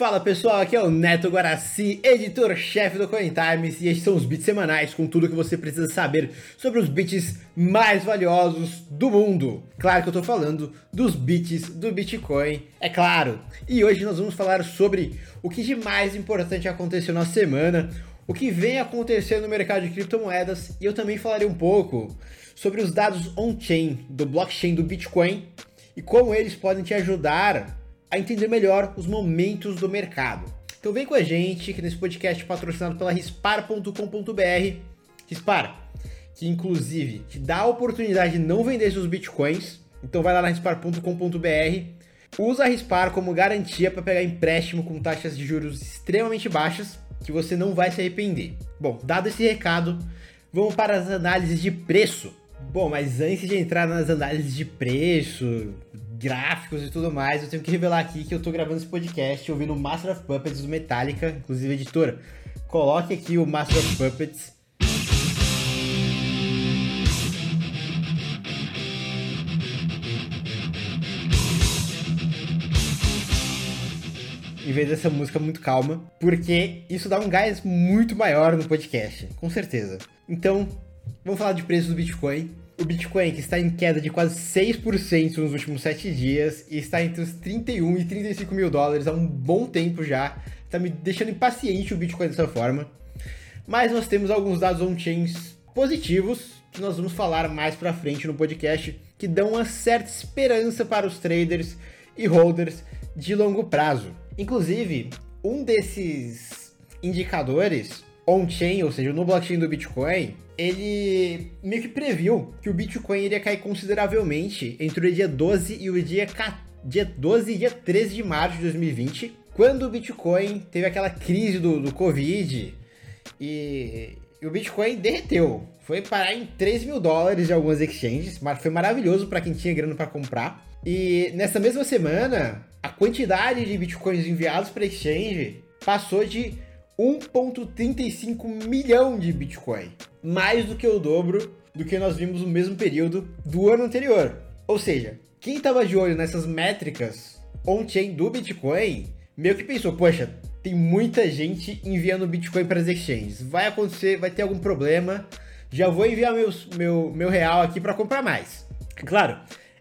Fala pessoal, aqui é o Neto Guaraci, editor-chefe do Coin Times, e estes são os bits semanais com tudo que você precisa saber sobre os bits mais valiosos do mundo. Claro que eu tô falando dos bits do Bitcoin, é claro. E hoje nós vamos falar sobre o que de mais importante aconteceu na semana, o que vem acontecendo no mercado de criptomoedas, e eu também falarei um pouco sobre os dados on-chain do blockchain do Bitcoin e como eles podem te ajudar a entender melhor os momentos do mercado. Então vem com a gente que nesse podcast patrocinado pela rispar.com.br, Rispar, que inclusive te dá a oportunidade de não vender seus bitcoins. Então vai lá na rispar.com.br, usa a Rispar como garantia para pegar empréstimo com taxas de juros extremamente baixas, que você não vai se arrepender. Bom, dado esse recado, vamos para as análises de preço. Bom, mas antes de entrar nas análises de preço, gráficos e tudo mais, eu tenho que revelar aqui que eu tô gravando esse podcast ouvindo Master of Puppets do Metallica, inclusive editora. Coloque aqui o Master of Puppets. Em vez dessa música muito calma, porque isso dá um gás muito maior no podcast, com certeza. Então, vamos falar de preço do Bitcoin o Bitcoin, que está em queda de quase 6% nos últimos 7 dias e está entre os 31 e 35 mil dólares há um bom tempo já. Está me deixando impaciente o Bitcoin dessa forma. Mas nós temos alguns dados on-chains positivos que nós vamos falar mais para frente no podcast, que dão uma certa esperança para os traders e holders de longo prazo. Inclusive, um desses indicadores on-chain, ou seja, no blockchain do Bitcoin, ele meio que previu que o Bitcoin iria cair consideravelmente entre o dia 12 e o dia, dia 12 e dia 13 de março de 2020, quando o Bitcoin teve aquela crise do, do Covid e, e o Bitcoin derreteu. Foi parar em 3 mil dólares em algumas exchanges, mas foi maravilhoso para quem tinha grana para comprar. E nessa mesma semana, a quantidade de bitcoins enviados para exchange passou de 1,35 milhão de Bitcoin. Mais do que o dobro do que nós vimos no mesmo período do ano anterior. Ou seja, quem estava de olho nessas métricas on-chain do Bitcoin, meio que pensou, poxa, tem muita gente enviando Bitcoin para as exchanges. Vai acontecer, vai ter algum problema. Já vou enviar meus, meu, meu real aqui para comprar mais. Claro,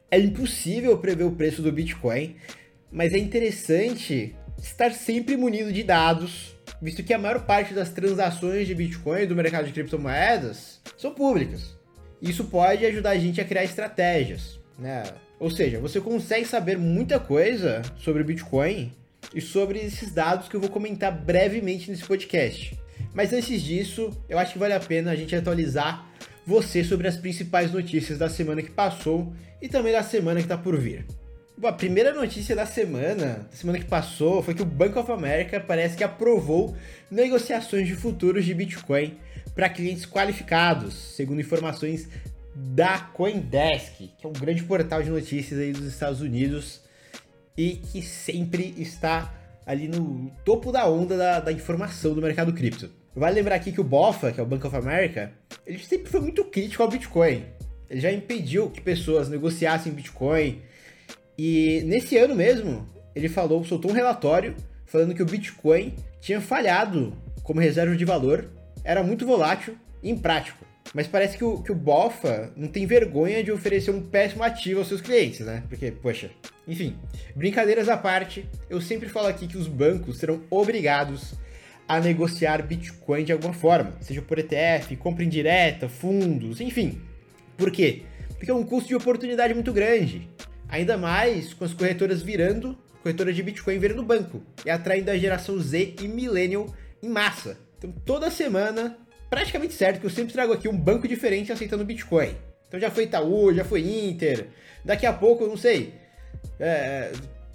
é impossível prever o preço do Bitcoin, mas é interessante estar sempre munido de dados visto que a maior parte das transações de Bitcoin do mercado de criptomoedas são públicas. Isso pode ajudar a gente a criar estratégias, né? Ou seja, você consegue saber muita coisa sobre Bitcoin e sobre esses dados que eu vou comentar brevemente nesse podcast. Mas antes disso, eu acho que vale a pena a gente atualizar você sobre as principais notícias da semana que passou e também da semana que está por vir. A primeira notícia da semana, da semana que passou, foi que o Bank of America parece que aprovou negociações de futuros de Bitcoin para clientes qualificados, segundo informações da CoinDesk, que é um grande portal de notícias aí dos Estados Unidos e que sempre está ali no topo da onda da, da informação do mercado cripto. Vale lembrar aqui que o BOFA, que é o Bank of America, ele sempre foi muito crítico ao Bitcoin. Ele já impediu que pessoas negociassem Bitcoin, e nesse ano mesmo, ele falou, soltou um relatório falando que o Bitcoin tinha falhado como reserva de valor, era muito volátil e imprático. Mas parece que o, que o BOFA não tem vergonha de oferecer um péssimo ativo aos seus clientes, né? Porque, poxa, enfim, brincadeiras à parte, eu sempre falo aqui que os bancos serão obrigados a negociar Bitcoin de alguma forma, seja por ETF, compra indireta, fundos, enfim. Por quê? Porque é um custo de oportunidade muito grande. Ainda mais com as corretoras virando, corretora de Bitcoin virando banco e atraindo a geração Z e Millennial em massa. Então toda semana, praticamente certo que eu sempre trago aqui um banco diferente aceitando Bitcoin. Então já foi Itaú, já foi Inter, daqui a pouco, não sei, é,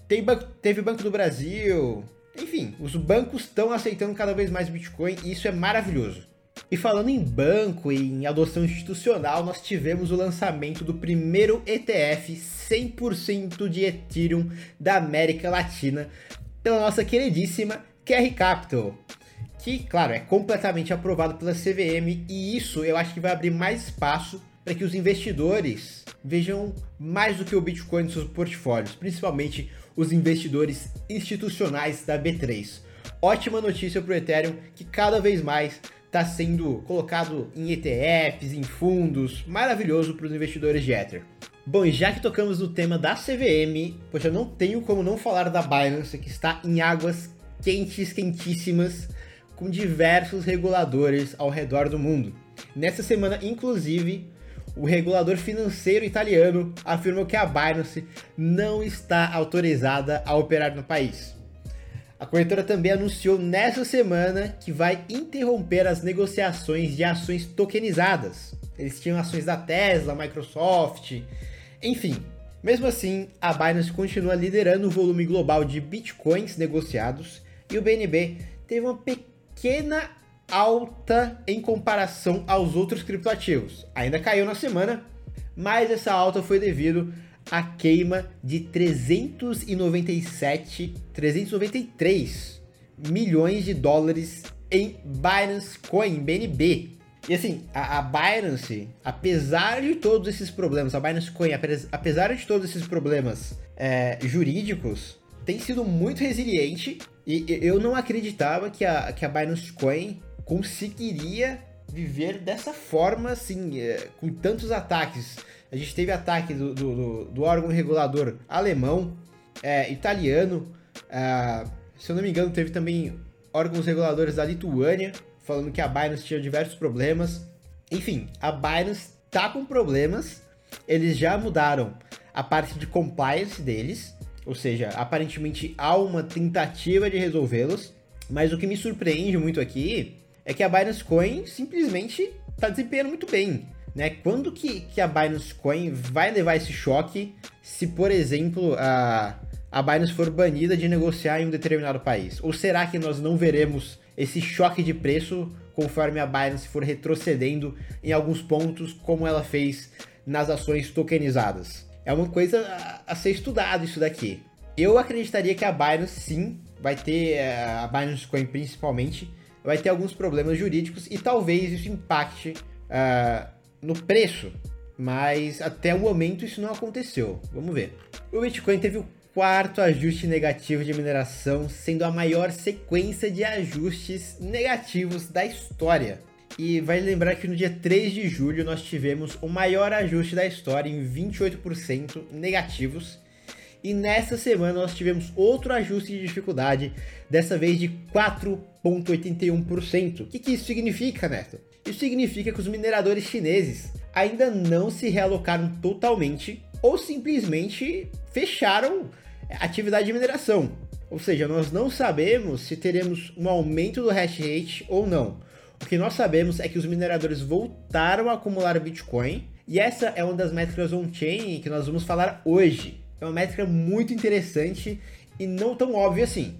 tem banco, teve Banco do Brasil, enfim, os bancos estão aceitando cada vez mais Bitcoin e isso é maravilhoso. E falando em banco e em adoção institucional, nós tivemos o lançamento do primeiro ETF 100% de Ethereum da América Latina pela nossa queridíssima QR Capital. Que, claro, é completamente aprovado pela CVM e isso eu acho que vai abrir mais espaço para que os investidores vejam mais do que o Bitcoin nos seus portfólios, principalmente os investidores institucionais da B3. Ótima notícia para o Ethereum que cada vez mais está sendo colocado em ETFs, em fundos, maravilhoso para os investidores de Ether. Bom, e já que tocamos no tema da CVM, poxa, não tenho como não falar da Binance, que está em águas quentes, quentíssimas, com diversos reguladores ao redor do mundo. Nessa semana, inclusive, o regulador financeiro italiano afirmou que a Binance não está autorizada a operar no país. A corretora também anunciou nessa semana que vai interromper as negociações de ações tokenizadas. Eles tinham ações da Tesla, Microsoft, enfim. Mesmo assim, a Binance continua liderando o volume global de bitcoins negociados e o BNB teve uma pequena alta em comparação aos outros criptoativos. Ainda caiu na semana, mas essa alta foi devido a queima de 397, 393 milhões de dólares em Binance Coin, BNB. E assim, a, a, Binance, apesar de todos esses problemas, a Binance Coin, apesar de todos esses problemas é, jurídicos, tem sido muito resiliente e eu não acreditava que a, que a Binance Coin conseguiria viver dessa forma, assim, é, com tantos ataques a gente teve ataque do, do, do órgão regulador alemão, é, italiano, é, se eu não me engano, teve também órgãos reguladores da Lituânia, falando que a Binance tinha diversos problemas. Enfim, a Binance tá com problemas, eles já mudaram a parte de compliance deles, ou seja, aparentemente há uma tentativa de resolvê-los, mas o que me surpreende muito aqui é que a Binance Coin simplesmente está desempenhando muito bem né? Quando que, que a Binance Coin vai levar esse choque se, por exemplo, a, a Binance for banida de negociar em um determinado país? Ou será que nós não veremos esse choque de preço conforme a Binance for retrocedendo em alguns pontos, como ela fez nas ações tokenizadas? É uma coisa a, a ser estudado isso daqui. Eu acreditaria que a Binance sim vai ter, eh, a Binance Coin principalmente, vai ter alguns problemas jurídicos e talvez isso impacte uh, no preço, mas até o momento isso não aconteceu. Vamos ver. O Bitcoin teve o quarto ajuste negativo de mineração, sendo a maior sequência de ajustes negativos da história. E vai lembrar que no dia 3 de julho nós tivemos o maior ajuste da história em 28% negativos. E nessa semana nós tivemos outro ajuste de dificuldade, dessa vez de 4,81%. O que, que isso significa, Neto? Isso significa que os mineradores chineses ainda não se realocaram totalmente ou simplesmente fecharam a atividade de mineração. Ou seja, nós não sabemos se teremos um aumento do hash rate ou não. O que nós sabemos é que os mineradores voltaram a acumular Bitcoin e essa é uma das métricas on-chain que nós vamos falar hoje. É uma métrica muito interessante e não tão óbvia assim.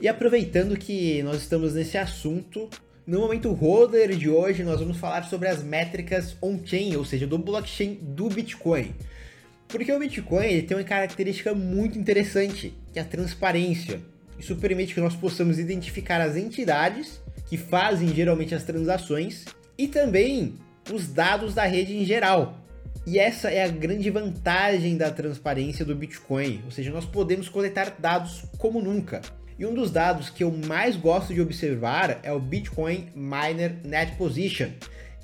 E aproveitando que nós estamos nesse assunto, no momento holder de hoje, nós vamos falar sobre as métricas on-chain, ou seja, do blockchain do Bitcoin. Porque o Bitcoin ele tem uma característica muito interessante, que é a transparência. Isso permite que nós possamos identificar as entidades que fazem geralmente as transações e também os dados da rede em geral. E essa é a grande vantagem da transparência do Bitcoin, ou seja, nós podemos coletar dados como nunca. E um dos dados que eu mais gosto de observar é o Bitcoin Miner Net Position,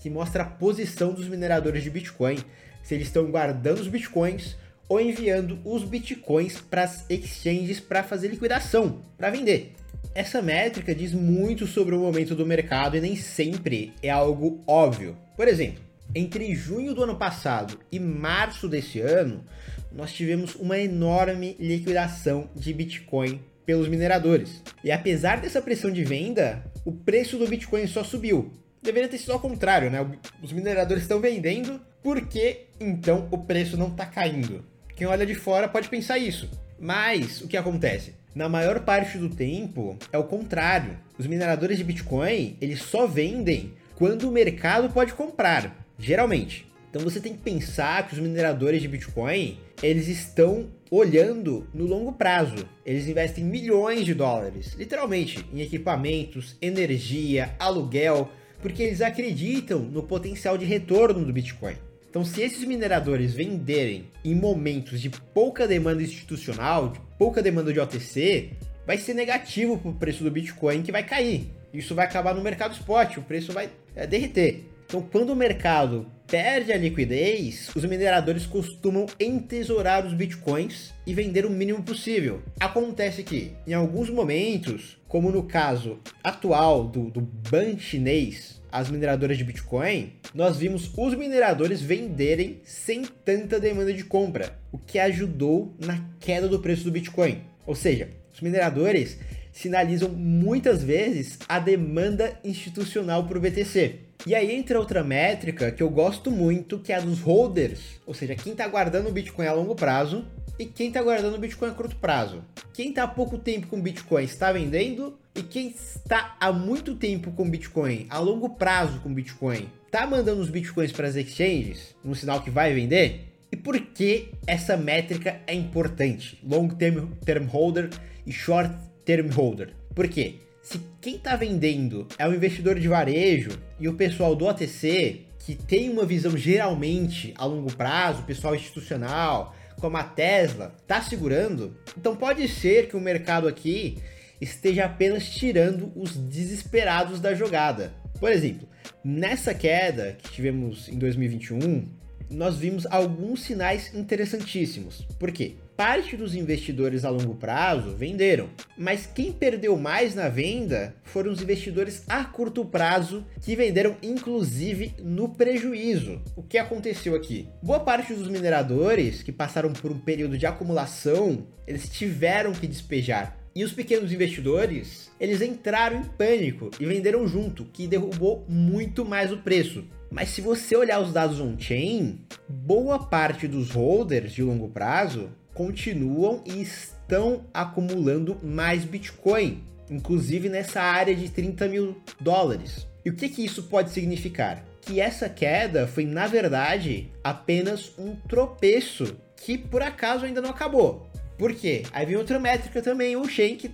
que mostra a posição dos mineradores de Bitcoin, se eles estão guardando os Bitcoins ou enviando os Bitcoins para as exchanges para fazer liquidação, para vender. Essa métrica diz muito sobre o momento do mercado e nem sempre é algo óbvio. Por exemplo, entre junho do ano passado e março desse ano, nós tivemos uma enorme liquidação de Bitcoin pelos mineradores. E apesar dessa pressão de venda, o preço do Bitcoin só subiu. Deveria ter sido ao contrário, né? Os mineradores estão vendendo, por que então o preço não está caindo? Quem olha de fora pode pensar isso. Mas o que acontece? Na maior parte do tempo é o contrário. Os mineradores de Bitcoin, eles só vendem quando o mercado pode comprar, geralmente. Então você tem que pensar que os mineradores de Bitcoin, eles estão olhando no longo prazo. Eles investem milhões de dólares, literalmente, em equipamentos, energia, aluguel, porque eles acreditam no potencial de retorno do Bitcoin. Então, se esses mineradores venderem em momentos de pouca demanda institucional, de pouca demanda de OTC, vai ser negativo para o preço do Bitcoin que vai cair. Isso vai acabar no mercado spot, o preço vai é, derreter. Então, quando o mercado perde a liquidez, os mineradores costumam entesourar os bitcoins e vender o mínimo possível. Acontece que, em alguns momentos, como no caso atual do, do ban chinês, as mineradoras de Bitcoin, nós vimos os mineradores venderem sem tanta demanda de compra, o que ajudou na queda do preço do Bitcoin. Ou seja, os mineradores sinalizam muitas vezes a demanda institucional para o BTC. E aí entra outra métrica que eu gosto muito, que é a dos holders, ou seja, quem está guardando o Bitcoin a longo prazo e quem está guardando o Bitcoin a curto prazo. Quem está há pouco tempo com Bitcoin está vendendo e quem está há muito tempo com Bitcoin, a longo prazo com Bitcoin, está mandando os Bitcoins para as exchanges, no sinal que vai vender? E por que essa métrica é importante? Long term holder e short term holder. Por quê? Se quem está vendendo é o investidor de varejo e o pessoal do OTC, que tem uma visão geralmente a longo prazo, pessoal institucional, como a Tesla, está segurando, então pode ser que o mercado aqui esteja apenas tirando os desesperados da jogada. Por exemplo, nessa queda que tivemos em 2021, nós vimos alguns sinais interessantíssimos. Por quê? Parte dos investidores a longo prazo venderam, mas quem perdeu mais na venda foram os investidores a curto prazo que venderam inclusive no prejuízo. O que aconteceu aqui? Boa parte dos mineradores que passaram por um período de acumulação, eles tiveram que despejar e os pequenos investidores, eles entraram em pânico e venderam junto, que derrubou muito mais o preço. Mas se você olhar os dados on-chain, boa parte dos holders de longo prazo continuam e estão acumulando mais Bitcoin, inclusive nessa área de 30 mil dólares. E o que, que isso pode significar? Que essa queda foi, na verdade, apenas um tropeço que por acaso ainda não acabou. Por quê? Aí vem outra métrica também, o chain que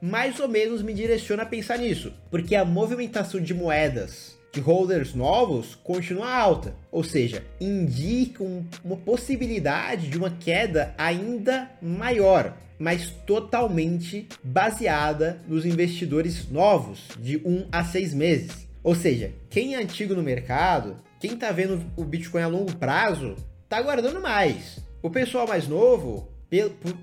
mais ou menos me direciona a pensar nisso. Porque a movimentação de moedas de holders novos continua alta, ou seja, indicam uma possibilidade de uma queda ainda maior, mas totalmente baseada nos investidores novos de 1 a 6 meses. Ou seja, quem é antigo no mercado, quem está vendo o Bitcoin a longo prazo, está guardando mais. O pessoal mais novo,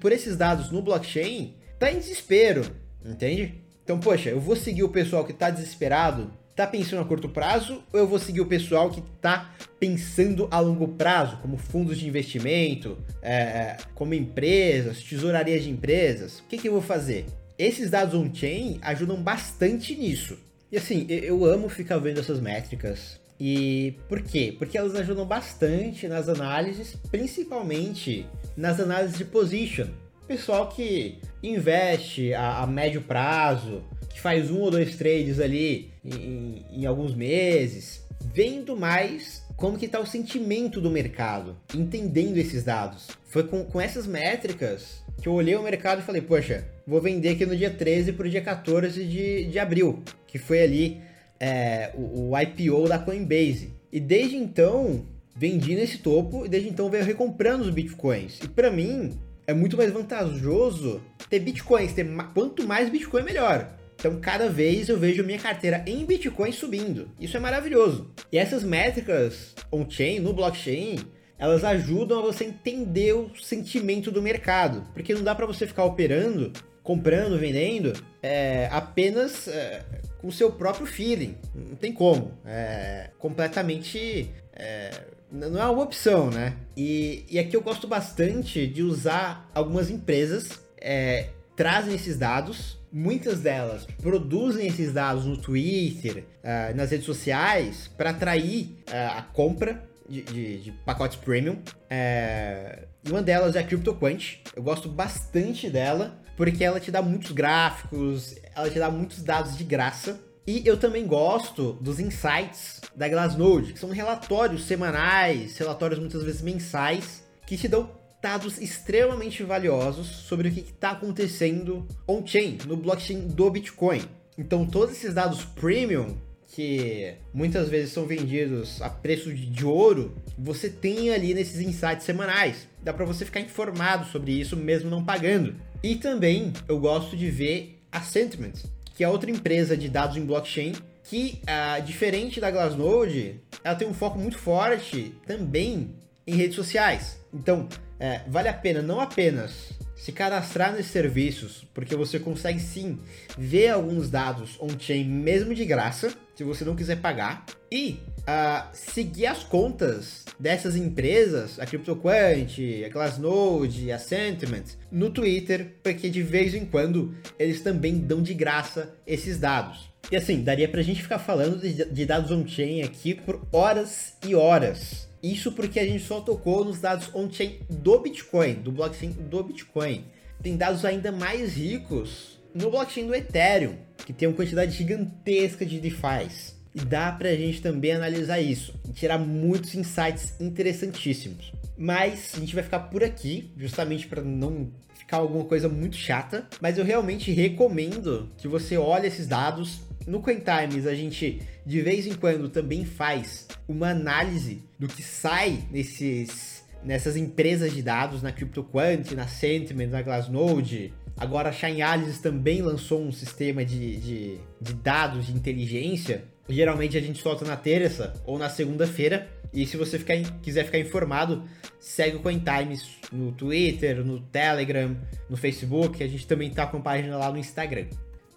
por, esses dados no blockchain, está em desespero, entende? Então, poxa, eu vou seguir o pessoal que está desesperado tá pensando a curto prazo ou eu vou seguir o pessoal que tá pensando a longo prazo, como fundos de investimento, é, como empresas, tesourarias de empresas? O que, que eu vou fazer? Esses dados on-chain ajudam bastante nisso. E assim, eu amo ficar vendo essas métricas. E por quê? Porque elas ajudam bastante nas análises, principalmente nas análises de position. Pessoal que investe a, a médio prazo, que faz um ou dois trades ali em, em alguns meses, vendo mais como que está o sentimento do mercado, entendendo esses dados. Foi com, com essas métricas que eu olhei o mercado e falei, poxa, vou vender aqui no dia 13 para o dia 14 de, de abril, que foi ali é, o, o IPO da Coinbase. E desde então, vendi nesse topo e desde então veio recomprando os bitcoins. E para mim, é muito mais vantajoso ter bitcoins, ter quanto mais bitcoin melhor. Então, cada vez eu vejo minha carteira em Bitcoin subindo. Isso é maravilhoso. E essas métricas on-chain, no blockchain, elas ajudam a você entender o sentimento do mercado. Porque não dá para você ficar operando, comprando, vendendo, é, apenas é, com o seu próprio feeling. Não tem como. É completamente. É, não é uma opção, né? E, e aqui eu gosto bastante de usar algumas empresas é, trazem esses dados muitas delas produzem esses dados no Twitter, uh, nas redes sociais, para atrair uh, a compra de, de, de pacotes premium. Uh, uma delas é a CryptoQuant. Eu gosto bastante dela, porque ela te dá muitos gráficos, ela te dá muitos dados de graça. E eu também gosto dos insights da Glassnode, que são relatórios semanais, relatórios muitas vezes mensais, que te dão dados extremamente valiosos sobre o que está acontecendo on-chain, no blockchain do Bitcoin. Então, todos esses dados premium que muitas vezes são vendidos a preço de ouro, você tem ali nesses insights semanais. Dá para você ficar informado sobre isso mesmo não pagando. E também eu gosto de ver a Sentiment, que é outra empresa de dados em blockchain que, uh, diferente da Glassnode, ela tem um foco muito forte também em redes sociais. Então, é, vale a pena não apenas se cadastrar nesses serviços, porque você consegue sim ver alguns dados on-chain mesmo de graça, se você não quiser pagar, e uh, seguir as contas dessas empresas, a CryptoQuant, a Glassnode, a Sentiment, no Twitter, porque de vez em quando eles também dão de graça esses dados. E assim, daria pra gente ficar falando de, de dados on-chain aqui por horas e horas. Isso porque a gente só tocou nos dados on-chain do Bitcoin, do blockchain do Bitcoin. Tem dados ainda mais ricos no blockchain do Ethereum, que tem uma quantidade gigantesca de DeFi's. E dá pra gente também analisar isso e tirar muitos insights interessantíssimos. Mas a gente vai ficar por aqui, justamente para não ficar alguma coisa muito chata. Mas eu realmente recomendo que você olhe esses dados, no Cointimes, a gente de vez em quando também faz uma análise do que sai nesses, nessas empresas de dados, na CryptoQuant, na Sentiment, na Glassnode. Agora a Chainalysis também lançou um sistema de, de, de dados de inteligência. Geralmente a gente solta na terça ou na segunda-feira. E se você ficar, quiser ficar informado, segue o Cointimes no Twitter, no Telegram, no Facebook. A gente também tá com página lá no Instagram.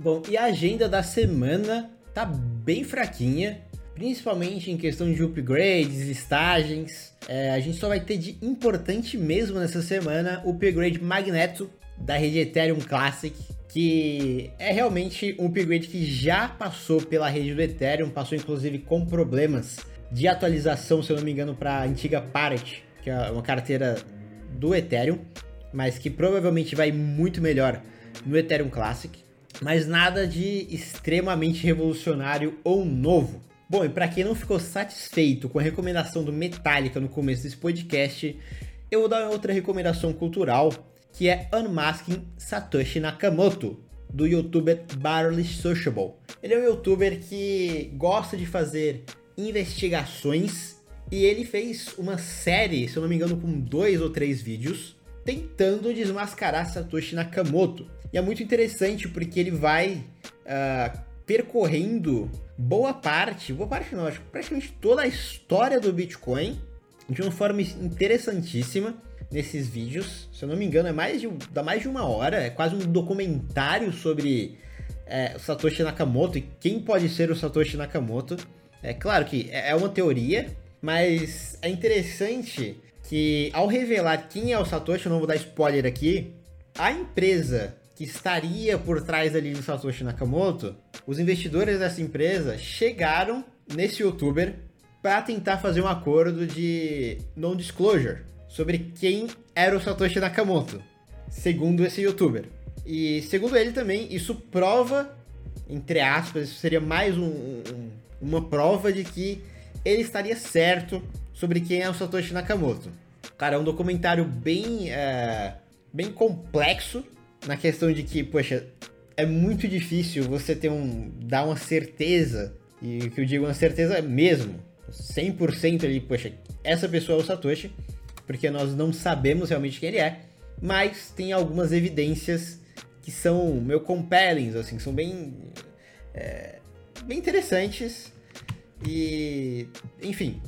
Bom, e a agenda da semana tá bem fraquinha, principalmente em questão de upgrades, listagens. É, a gente só vai ter de importante mesmo nessa semana o upgrade Magneto da rede Ethereum Classic, que é realmente um upgrade que já passou pela rede do Ethereum, passou inclusive com problemas de atualização, se eu não me engano, para a antiga Parrot, que é uma carteira do Ethereum, mas que provavelmente vai muito melhor no Ethereum Classic mas nada de extremamente revolucionário ou novo. Bom, e para quem não ficou satisfeito com a recomendação do Metallica no começo desse podcast, eu vou dar outra recomendação cultural, que é Unmasking Satoshi Nakamoto, do youtuber Barley Sociable. Ele é um youtuber que gosta de fazer investigações e ele fez uma série, se eu não me engano, com dois ou três vídeos, tentando desmascarar Satoshi Nakamoto. E é muito interessante porque ele vai uh, percorrendo boa parte, boa parte não, acho que praticamente toda a história do Bitcoin de uma forma interessantíssima nesses vídeos. Se eu não me engano, é mais de, dá mais de uma hora, é quase um documentário sobre é, Satoshi Nakamoto e quem pode ser o Satoshi Nakamoto. É claro que é, é uma teoria, mas é interessante que ao revelar quem é o Satoshi, eu não vou dar spoiler aqui, a empresa que estaria por trás ali do Satoshi Nakamoto, os investidores dessa empresa chegaram nesse youtuber para tentar fazer um acordo de non-disclosure sobre quem era o Satoshi Nakamoto, segundo esse youtuber. E segundo ele também, isso prova, entre aspas, isso seria mais um, um, uma prova de que ele estaria certo sobre quem é o Satoshi Nakamoto. Cara, é um documentário bem, é, bem complexo, na questão de que, poxa, é muito difícil você ter um dar uma certeza, e o que eu digo uma certeza mesmo, 100% ali, poxa, essa pessoa é o Satoshi, porque nós não sabemos realmente quem ele é, mas tem algumas evidências que são meio compelling, assim, são bem é, bem interessantes e enfim,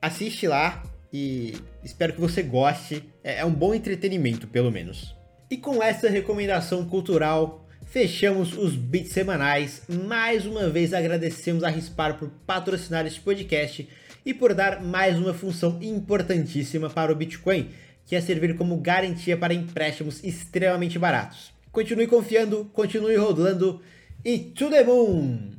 assiste lá e espero que você goste. É, é um bom entretenimento, pelo menos. E com essa recomendação cultural, fechamos os bits semanais. Mais uma vez agradecemos a Rispar por patrocinar este podcast e por dar mais uma função importantíssima para o Bitcoin, que é servir como garantia para empréstimos extremamente baratos. Continue confiando, continue rodando e to the moon!